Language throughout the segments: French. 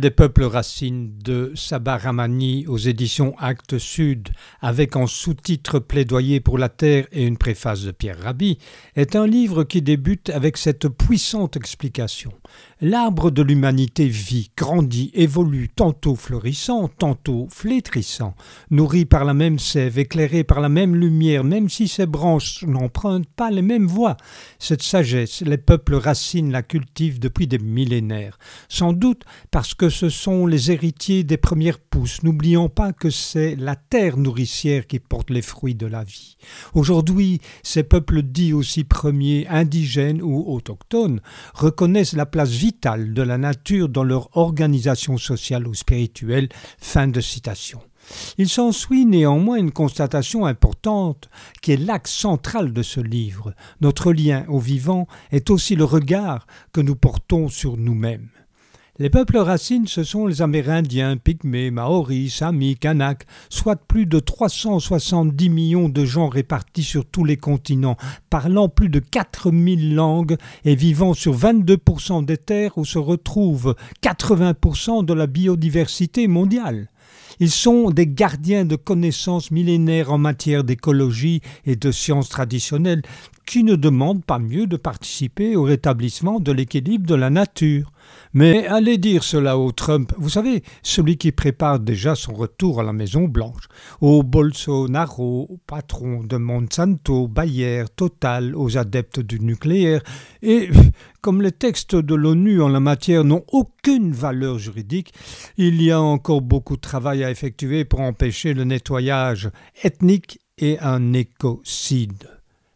des peuples racines de Sabah Ramani aux éditions Actes Sud, avec en sous-titre Plaidoyer pour la terre et une préface de Pierre Rabhi, est un livre qui débute avec cette puissante explication. L'arbre de l'humanité vit, grandit, évolue, tantôt fleurissant, tantôt flétrissant, nourri par la même sève, éclairé par la même lumière, même si ses branches n'empruntent pas les mêmes voies. Cette sagesse, les peuples racines la cultivent depuis des millénaires, sans doute parce que ce sont les héritiers des premières pousses. N'oublions pas que c'est la terre nourricière qui porte les fruits de la vie. Aujourd'hui, ces peuples dits aussi premiers, indigènes ou autochtones, reconnaissent la place vitale de la nature dans leur organisation sociale ou spirituelle. Fin de citation. Il s'ensuit néanmoins une constatation importante qui est l'axe central de ce livre. Notre lien au vivant est aussi le regard que nous portons sur nous-mêmes. Les peuples racines, ce sont les Amérindiens, Pygmées, Maoris, Samis, Kanaks, soit plus de 370 millions de gens répartis sur tous les continents, parlant plus de 4000 langues et vivant sur 22% des terres où se retrouvent 80% de la biodiversité mondiale. Ils sont des gardiens de connaissances millénaires en matière d'écologie et de sciences traditionnelles qui ne demandent pas mieux de participer au rétablissement de l'équilibre de la nature. Mais allez dire cela au Trump, vous savez, celui qui prépare déjà son retour à la Maison Blanche, au Bolsonaro, au patron de Monsanto, Bayer, Total, aux adeptes du nucléaire, et comme les textes de l'ONU en la matière n'ont aucune valeur juridique, il y a encore beaucoup de travail à effectuer pour empêcher le nettoyage ethnique et un écocide.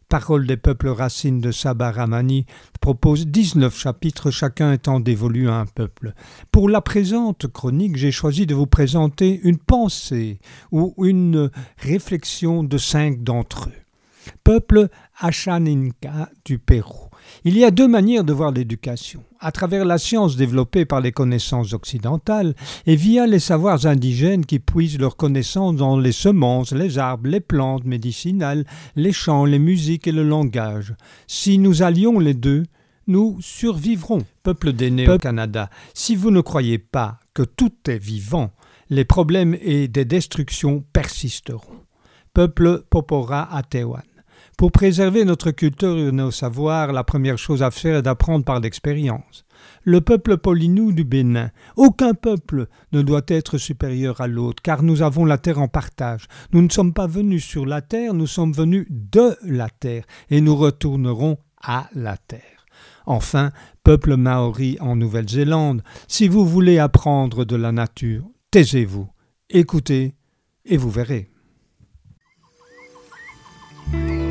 Parole des peuples racines de Sabaramani propose 19 chapitres, chacun étant dévolu à un peuple. Pour la présente chronique, j'ai choisi de vous présenter une pensée ou une réflexion de cinq d'entre eux. Peuple Achaninka du Pérou. Il y a deux manières de voir l'éducation, à travers la science développée par les connaissances occidentales et via les savoirs indigènes qui puisent leurs connaissances dans les semences, les arbres, les plantes médicinales, les chants, les musiques et le langage. Si nous allions les deux, nous survivrons. Peuple des au Canada, si vous ne croyez pas que tout est vivant, les problèmes et des destructions persisteront. Peuple Popora Atewan. Pour préserver notre culture et nos savoirs, la première chose à faire est d'apprendre par l'expérience. Le peuple Polinou du Bénin. Aucun peuple ne doit être supérieur à l'autre, car nous avons la terre en partage. Nous ne sommes pas venus sur la terre, nous sommes venus de la terre, et nous retournerons à la terre. Enfin, peuple maori en Nouvelle-Zélande, si vous voulez apprendre de la nature, taisez-vous, écoutez, et vous verrez.